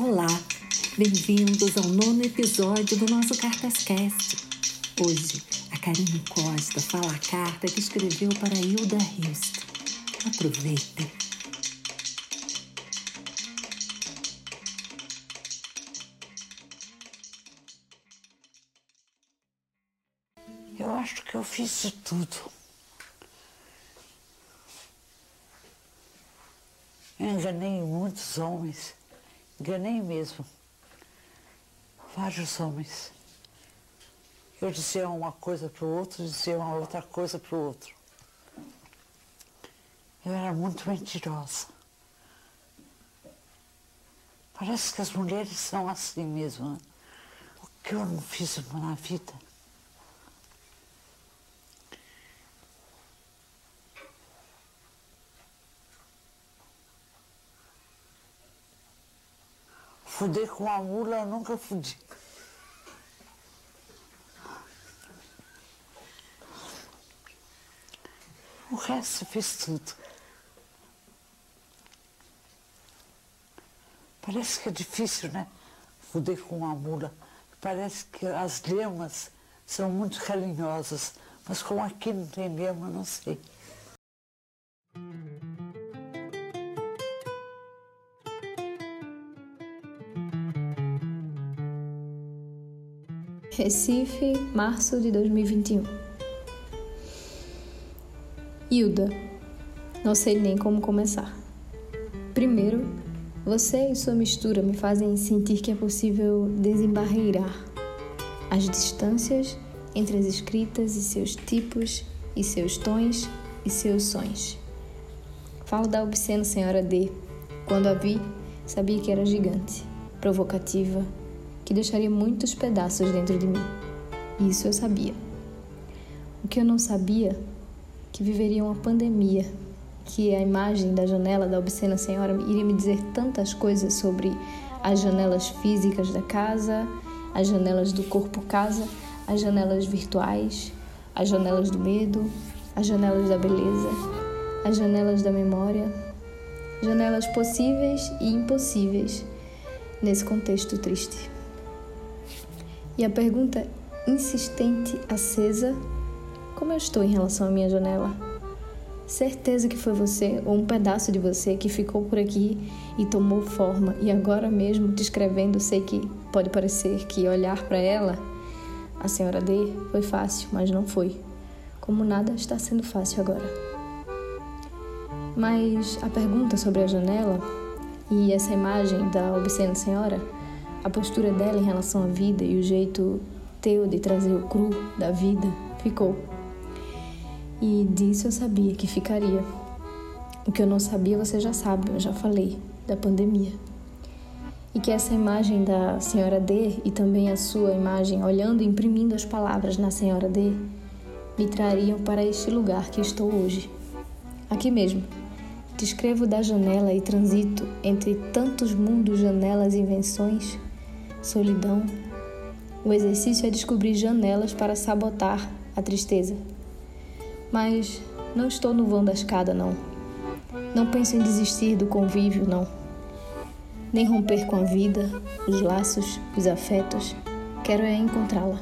Olá, bem-vindos ao nono episódio do nosso Cartascast. Hoje, a Karine Costa fala a carta que escreveu para Hilda Hilst. Aproveitem! Eu acho que eu fiz de tudo. Enganei muitos homens. Enganei mesmo. Vários homens. Eu dizia uma coisa para o outro, dizia uma outra coisa para o outro. Eu era muito mentirosa. Parece que as mulheres são assim mesmo. Né? O que eu não fiz na vida? Fuder com a mula eu nunca fudi. O resto fez tudo. Parece que é difícil, né? Fuder com uma mula. Parece que as lemas são muito carinhosas, mas como aqui não tem lema, não sei. Recife, março de 2021. Hilda, não sei nem como começar. Primeiro, você e sua mistura me fazem sentir que é possível desembarreirar as distâncias entre as escritas e seus tipos e seus tons e seus sons. Falo da obscena Senhora D. Quando a vi, sabia que era gigante, provocativa, que deixaria muitos pedaços dentro de mim. Isso eu sabia. O que eu não sabia que viveria uma pandemia, que a imagem da janela da obscena senhora iria me dizer tantas coisas sobre as janelas físicas da casa, as janelas do corpo casa, as janelas virtuais, as janelas do medo, as janelas da beleza, as janelas da memória, janelas possíveis e impossíveis nesse contexto triste. E a pergunta insistente, acesa: Como eu estou em relação à minha janela? Certeza que foi você ou um pedaço de você que ficou por aqui e tomou forma, e agora mesmo descrevendo, sei que pode parecer que olhar para ela, a senhora D, foi fácil, mas não foi. Como nada está sendo fácil agora. Mas a pergunta sobre a janela e essa imagem da obscena senhora a postura dela em relação à vida e o jeito teu de trazer o cru da vida ficou. E disso eu sabia que ficaria. O que eu não sabia você já sabe, eu já falei, da pandemia. E que essa imagem da Senhora D e também a sua imagem olhando e imprimindo as palavras na Senhora D me trariam para este lugar que estou hoje. Aqui mesmo. Descrevo da janela e transito entre tantos mundos, janelas e invenções solidão. O exercício é descobrir janelas para sabotar a tristeza. Mas não estou no vão da escada, não. Não penso em desistir do convívio, não. Nem romper com a vida, os laços, os afetos. Quero é encontrá-la.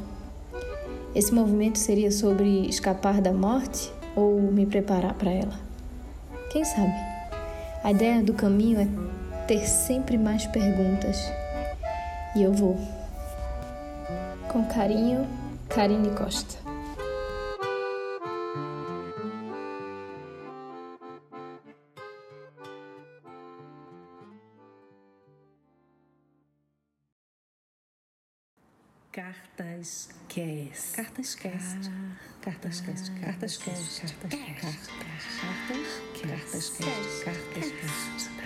Esse movimento seria sobre escapar da morte ou me preparar para ela? Quem sabe? A ideia do caminho é ter sempre mais perguntas e eu vou. Com carinho, Karine Costa. Cartas Cast. Cartas Cast. Cartas Cast. Cartas Cast. Cartas Cast. Cartas Cast. Cartas Cast. Cartas Cast.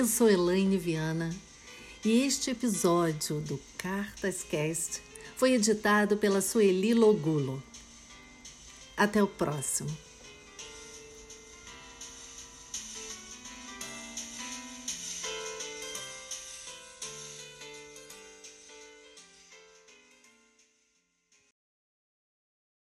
Eu sou Elaine Viana e este episódio do Cartas Cast foi editado pela Sueli Logulo. Até o próximo.